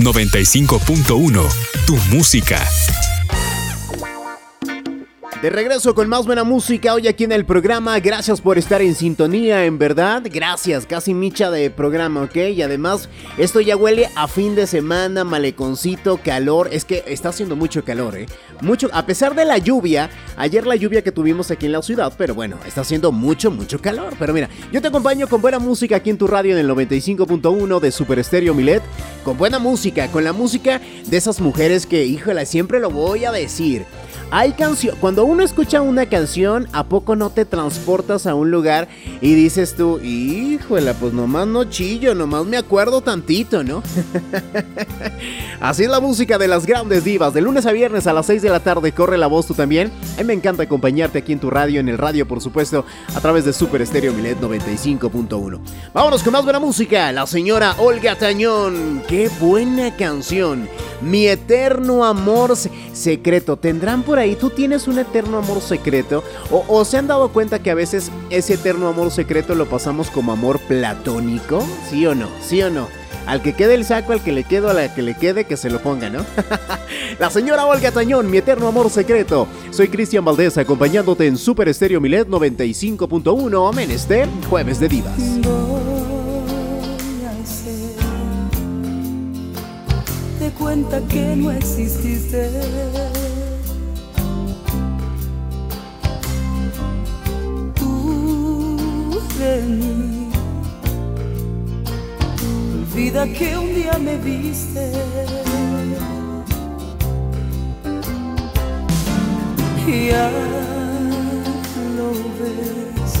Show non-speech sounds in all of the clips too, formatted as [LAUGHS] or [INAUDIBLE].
95.1, tu música. De regreso con más buena música hoy aquí en el programa. Gracias por estar en sintonía, en verdad. Gracias, casi micha de programa, ¿ok? Y además, esto ya huele a fin de semana, maleconcito, calor. Es que está haciendo mucho calor, ¿eh? Mucho, a pesar de la lluvia, ayer la lluvia que tuvimos aquí en la ciudad, pero bueno, está haciendo mucho, mucho calor. Pero mira, yo te acompaño con buena música aquí en tu radio en el 95.1 de Super Estéreo Milet. Con buena música, con la música de esas mujeres que, híjole, siempre lo voy a decir hay canción, cuando uno escucha una canción, ¿a poco no te transportas a un lugar y dices tú, híjole, pues nomás no chillo, nomás me acuerdo tantito, ¿no? [LAUGHS] Así es la música de las grandes divas. De lunes a viernes a las 6 de la tarde corre la voz tú también. A mí me encanta acompañarte aquí en tu radio, en el radio, por supuesto, a través de Super Estéreo Milet 95.1. Vámonos con más buena música. La señora Olga Tañón. Qué buena canción. Mi eterno amor secreto. ¿Tendrán por ahí, tú tienes un eterno amor secreto? O, se han dado cuenta que a veces ese eterno amor secreto lo pasamos como amor platónico? ¿Sí o no? ¿Sí o no? Al que quede el saco, al que le quede, a la que le quede, que se lo ponga, ¿no? [LAUGHS] la señora Olga Tañón, mi eterno amor secreto. Soy Cristian Valdés, acompañándote en Super Estéreo Milet 95.1 Menester, Jueves de Divas. De cuenta que no exististe de mí. Olvida que un día me viste. Ya lo ves,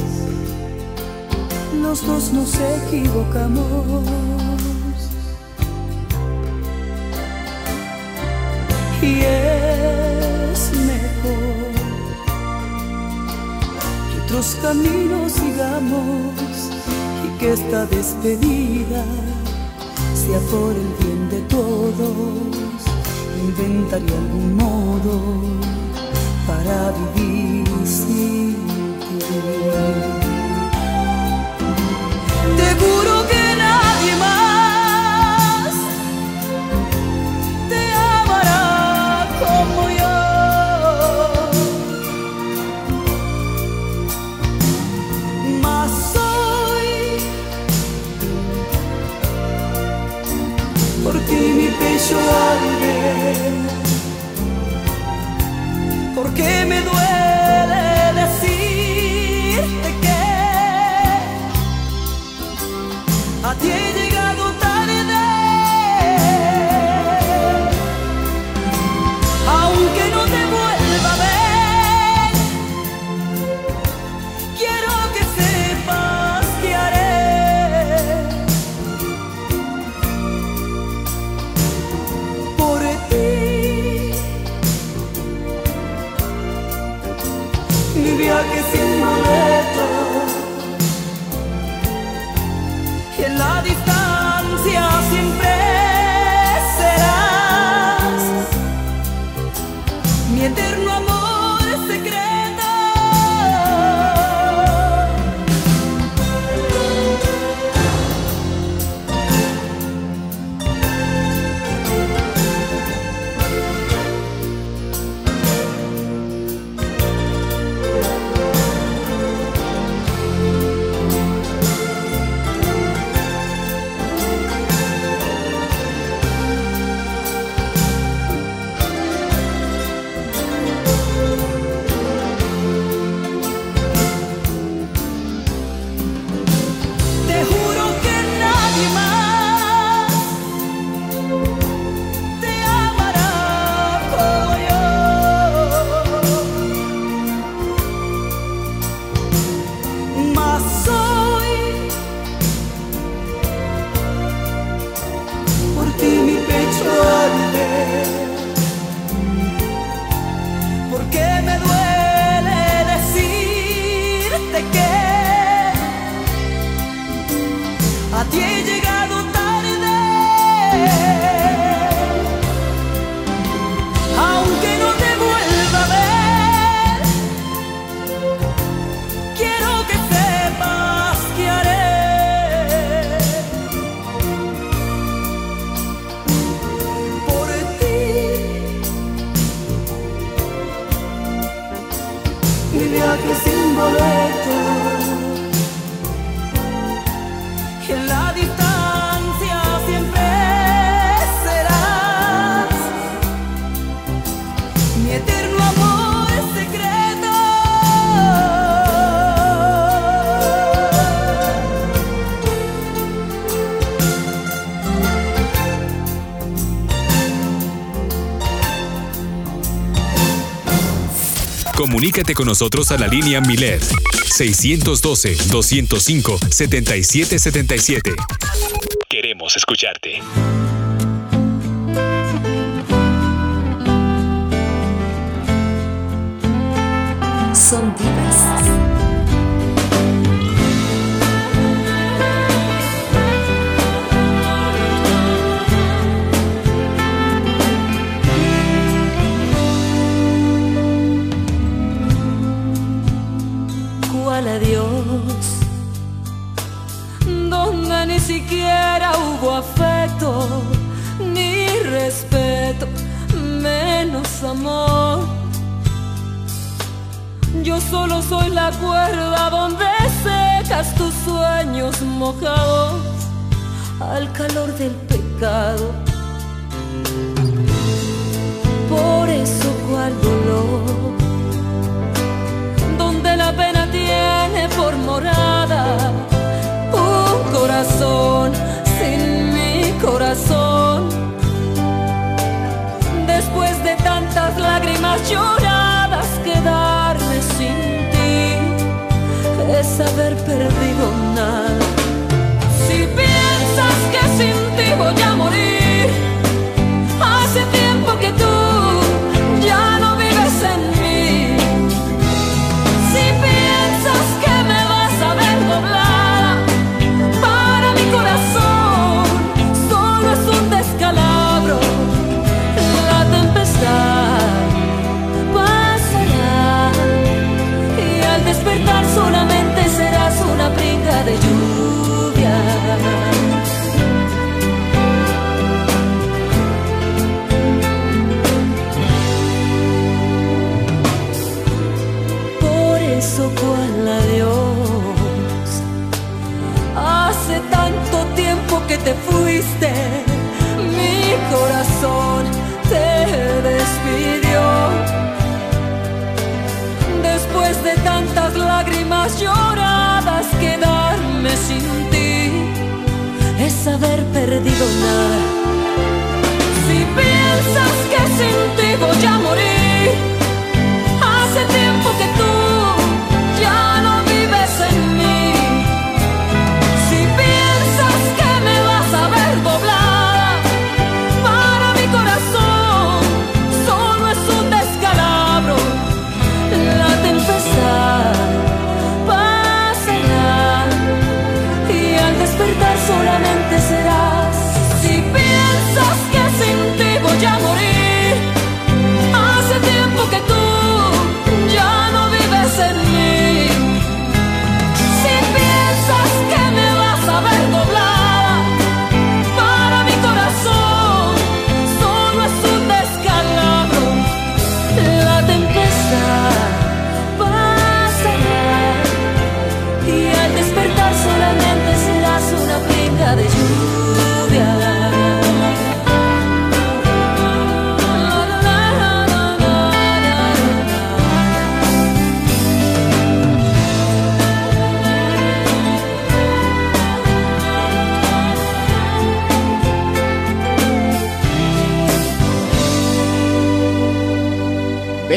los dos nos equivocamos. Y otros caminos sigamos y que esta despedida sea por el bien de todos. Inventaré algún modo para vivir sin ti. mi eterno amor. Comunícate con nosotros a la línea Milet 612-205-7777. Queremos escucharte. Son amor. Yo solo soy la cuerda donde secas tus sueños mojados al calor del pecado. Por eso cual dolor, donde la pena tiene por morada un corazón sin mi corazón. Tantas lágrimas lloradas, quedarme sin ti es haber perdido nada.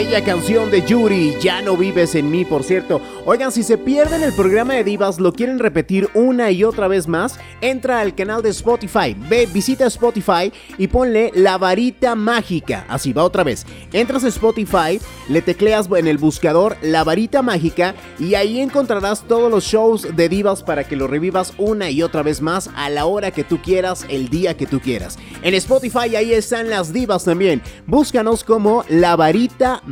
Bella canción de Yuri, Ya no vives en mí, por cierto. Oigan, si se pierden el programa de Divas, lo quieren repetir una y otra vez más, entra al canal de Spotify, ve, visita Spotify y ponle La Varita Mágica. Así va otra vez. Entras a Spotify, le tecleas en el buscador La Varita Mágica y ahí encontrarás todos los shows de Divas para que lo revivas una y otra vez más a la hora que tú quieras, el día que tú quieras. En Spotify ahí están las Divas también. Búscanos como La Varita Mágica,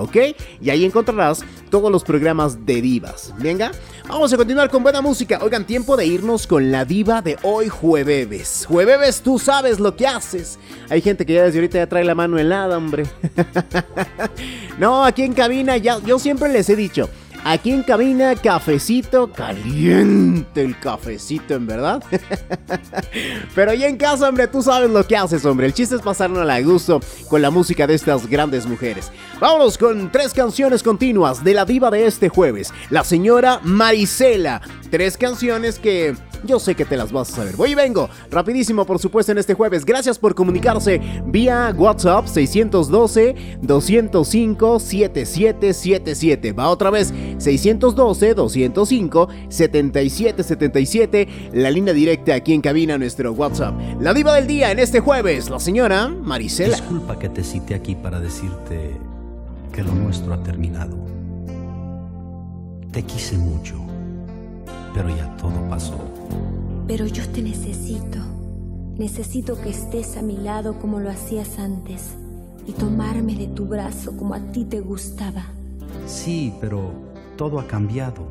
¿ok? Y ahí encontrarás todos los programas de divas. Venga, vamos a continuar con buena música. Oigan, tiempo de irnos con la diva de hoy, jueves. Jueves, tú sabes lo que haces. Hay gente que ya desde ahorita ya trae la mano helada, hombre. [LAUGHS] no, aquí en cabina, ya, yo siempre les he dicho. Aquí en cabina, cafecito caliente, el cafecito, en verdad. [LAUGHS] Pero ya en casa, hombre, tú sabes lo que haces, hombre. El chiste es pasarnos a gusto con la música de estas grandes mujeres. Vámonos con tres canciones continuas de la diva de este jueves, la señora Marisela. Tres canciones que yo sé que te las vas a saber. Voy y vengo, rapidísimo por supuesto en este jueves. Gracias por comunicarse vía WhatsApp 612-205-7777. Va otra vez, 612-205-7777, la línea directa aquí en cabina nuestro WhatsApp. La diva del día en este jueves, la señora Marisela. Disculpa que te cite aquí para decirte que lo nuestro ha terminado. Te quise mucho, pero ya todo pasó. Pero yo te necesito. Necesito que estés a mi lado como lo hacías antes y tomarme de tu brazo como a ti te gustaba. Sí, pero todo ha cambiado.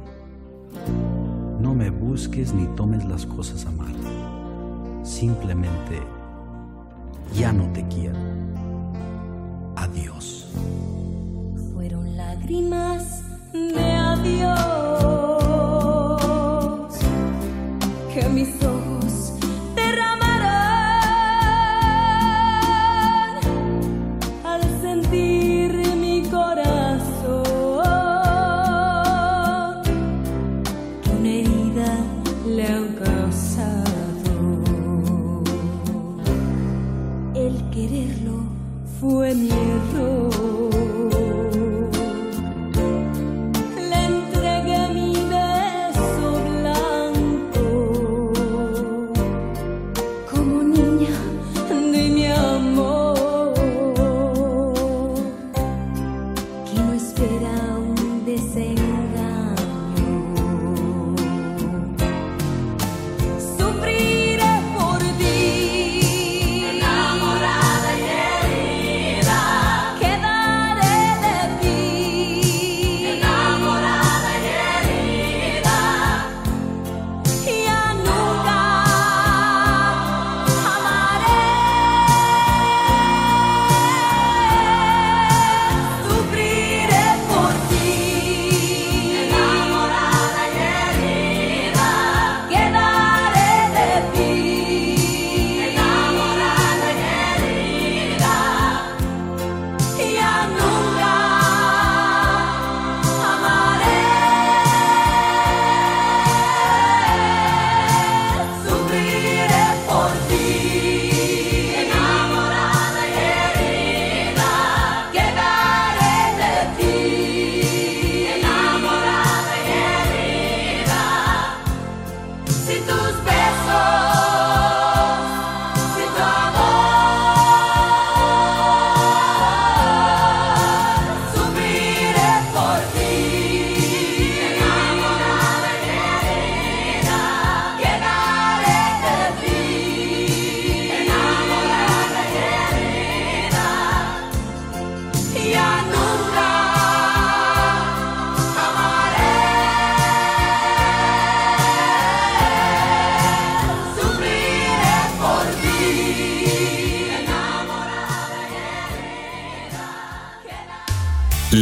No me busques ni tomes las cosas a mal. Simplemente ya no te quiero. Adiós. Fueron lágrimas de adiós mis ojos derramaron al sentir mi corazón una herida le han causado. El quererlo fue mi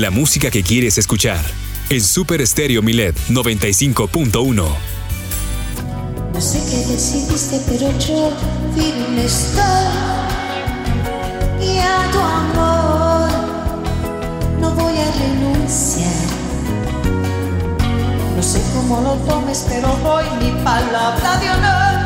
La música que quieres escuchar en Super Estéreo Milet 95.1. No sé qué decidiste, pero yo firme estoy. Y a tu amor no voy a renunciar. No sé cómo lo tomes, pero doy mi palabra de honor.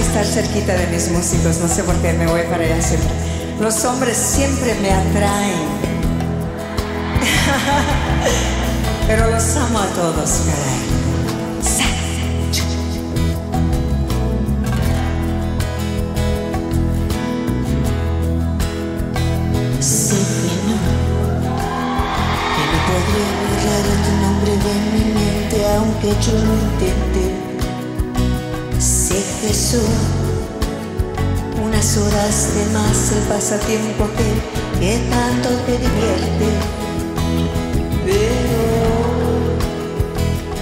Estar cerquita de mis músicos, no sé por qué me voy para allá siempre. Los hombres siempre me atraen. [LAUGHS] Pero los amo a todos, caray. Sé que no, que no podré borrar tu nombre de mi mente aunque yo lo intente. Son unas horas de más el pasatiempo que, que tanto te divierte. Pero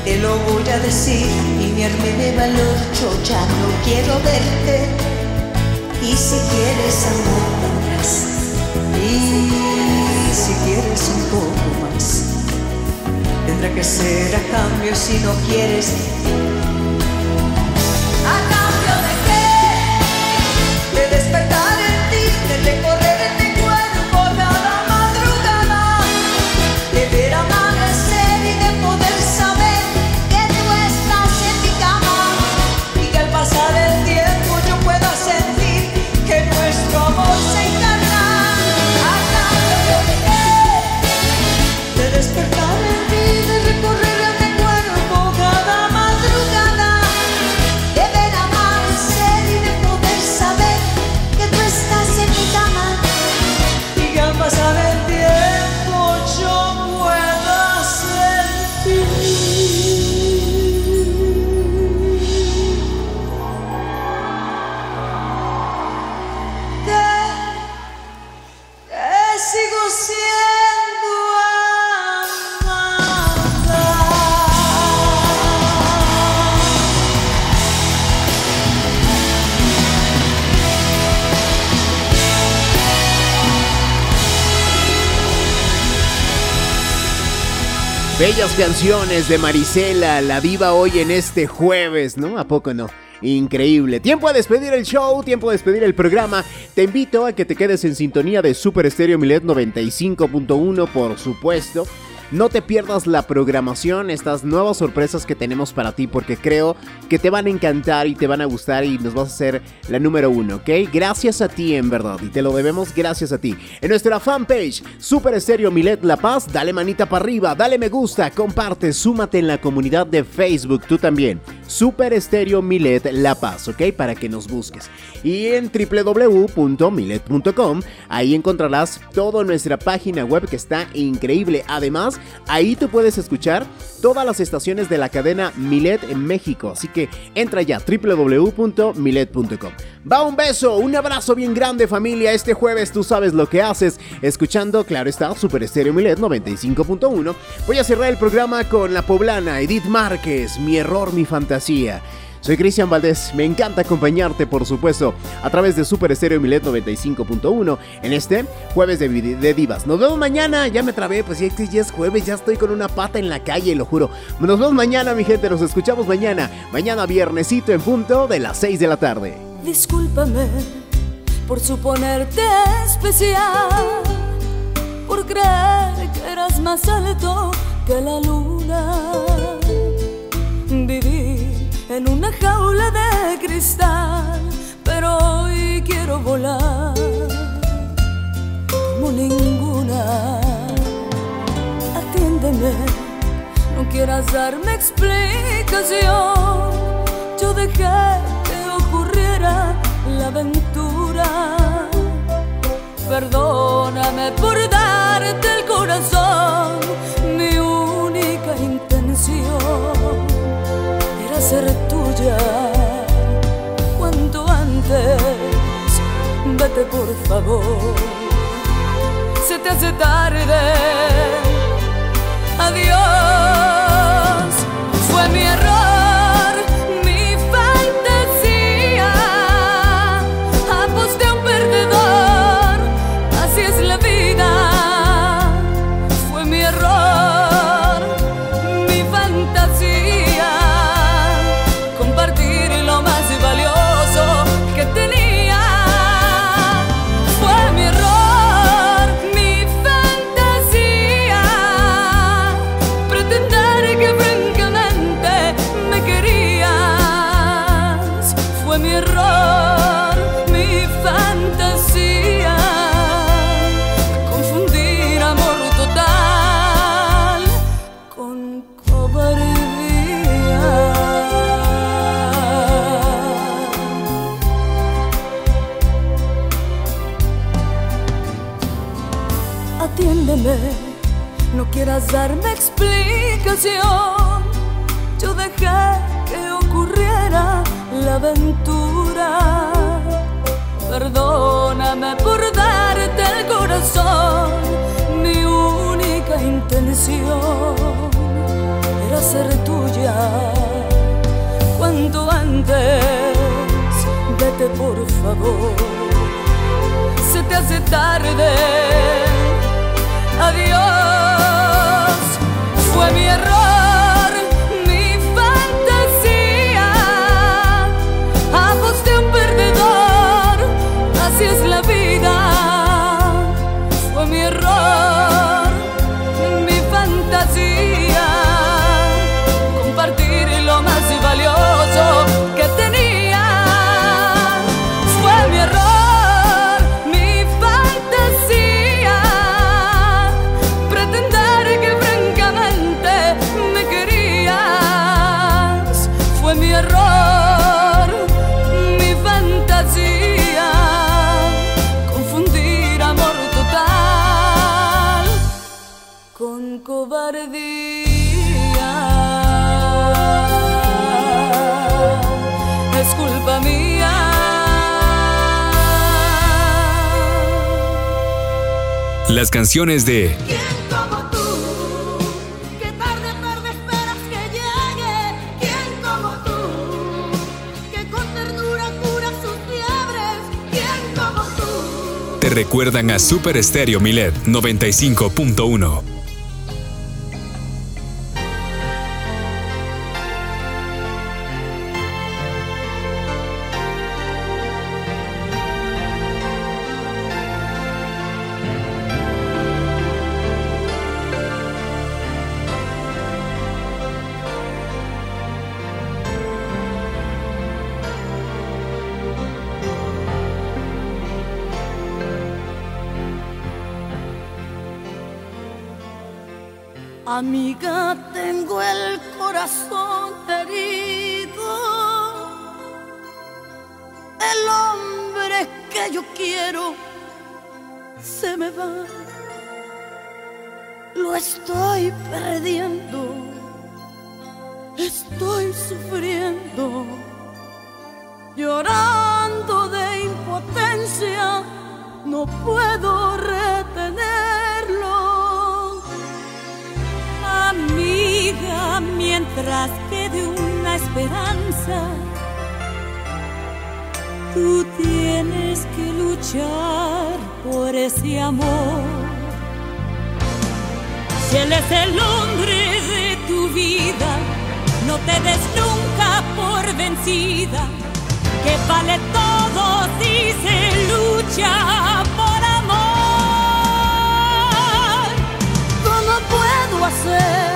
te lo voy a decir y arme de valor, yo ya no quiero verte. Y si quieres amor tendrás. Y si quieres un poco más, tendrá que ser a cambio si no quieres. Bellas canciones de Marisela, la diva hoy en este jueves, ¿no? ¿A poco no? Increíble. Tiempo a despedir el show, tiempo a despedir el programa. Te invito a que te quedes en sintonía de Super Estéreo Milet 95.1, por supuesto. No te pierdas la programación, estas nuevas sorpresas que tenemos para ti, porque creo que te van a encantar y te van a gustar y nos vas a hacer la número uno, ¿ok? Gracias a ti, en verdad, y te lo debemos gracias a ti. En nuestra fanpage, Super Estéreo Milet La Paz, dale manita para arriba, dale me gusta, comparte, súmate en la comunidad de Facebook, tú también. Super Estéreo Milet La Paz, ¿ok? Para que nos busques. Y en www.milet.com, ahí encontrarás toda nuestra página web que está increíble. Además, ahí tú puedes escuchar todas las estaciones de la cadena Milet en México. Así que entra ya, www.milet.com. Va un beso, un abrazo bien grande familia. Este jueves tú sabes lo que haces. Escuchando, claro está, Super Estéreo Milet 95.1. Voy a cerrar el programa con la poblana Edith Márquez, Mi error, mi fantasía. Soy Cristian Valdés, me encanta acompañarte por supuesto a través de Super Estéreo Milet 95.1 en este jueves de, divas. Nos vemos mañana, ya me trabé, pues ya, ya es jueves, ya estoy con una pata en la calle, lo juro. Nos vemos mañana mi gente, nos escuchamos mañana, mañana viernesito en punto de las 6 de la tarde. Discúlpame por suponerte especial, por creer que eras más alto que la luna. Viví en una jaula de cristal, pero hoy quiero volar como ninguna. Atiéndeme, no quieras darme explicación. Yo dejé que ocurriera la aventura. Perdóname por darte el corazón. Mi única intención era ser Cuanto antes, vete por favor. Se te hace tarde. Adiós. Fue mi error, era ser tuya. Cuanto antes, vete por favor te hace tarde. Adiós, fue mi error, como tú? te recuerdan a Super Estéreo Milet 95.1. se me va. Lo estoy perdiendo. Estoy sufriendo. Llorando de impotencia. No puedo retenerlo. Amiga, mientras quede una esperanza, tú tienes que luchar por ese amor. Si él es el hombre de tu vida, no te des nunca por vencida, que vale todo si se lucha por amor. ¿Cómo puedo hacer?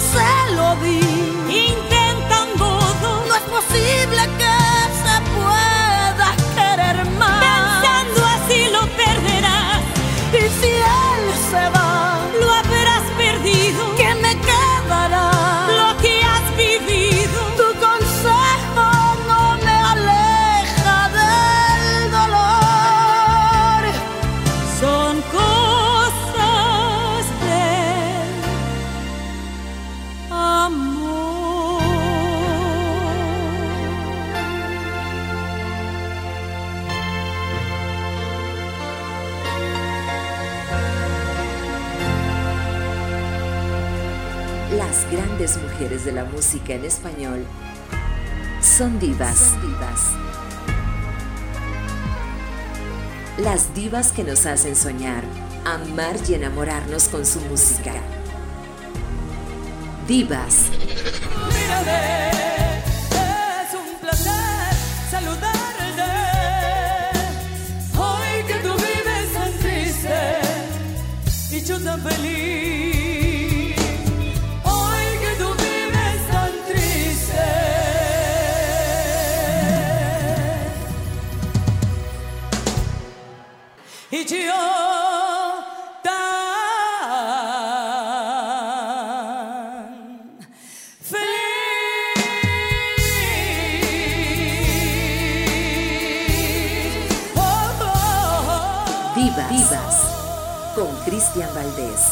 se lo di. Mujeres de la música en español son divas. Son divas. Las divas que nos hacen soñar, amar y enamorarnos con su música. Divas. Mírame, es un placer saludarte. Hoy que tú vives tan triste y yo tan feliz. Yo. Divas. Con Cristian Valdés.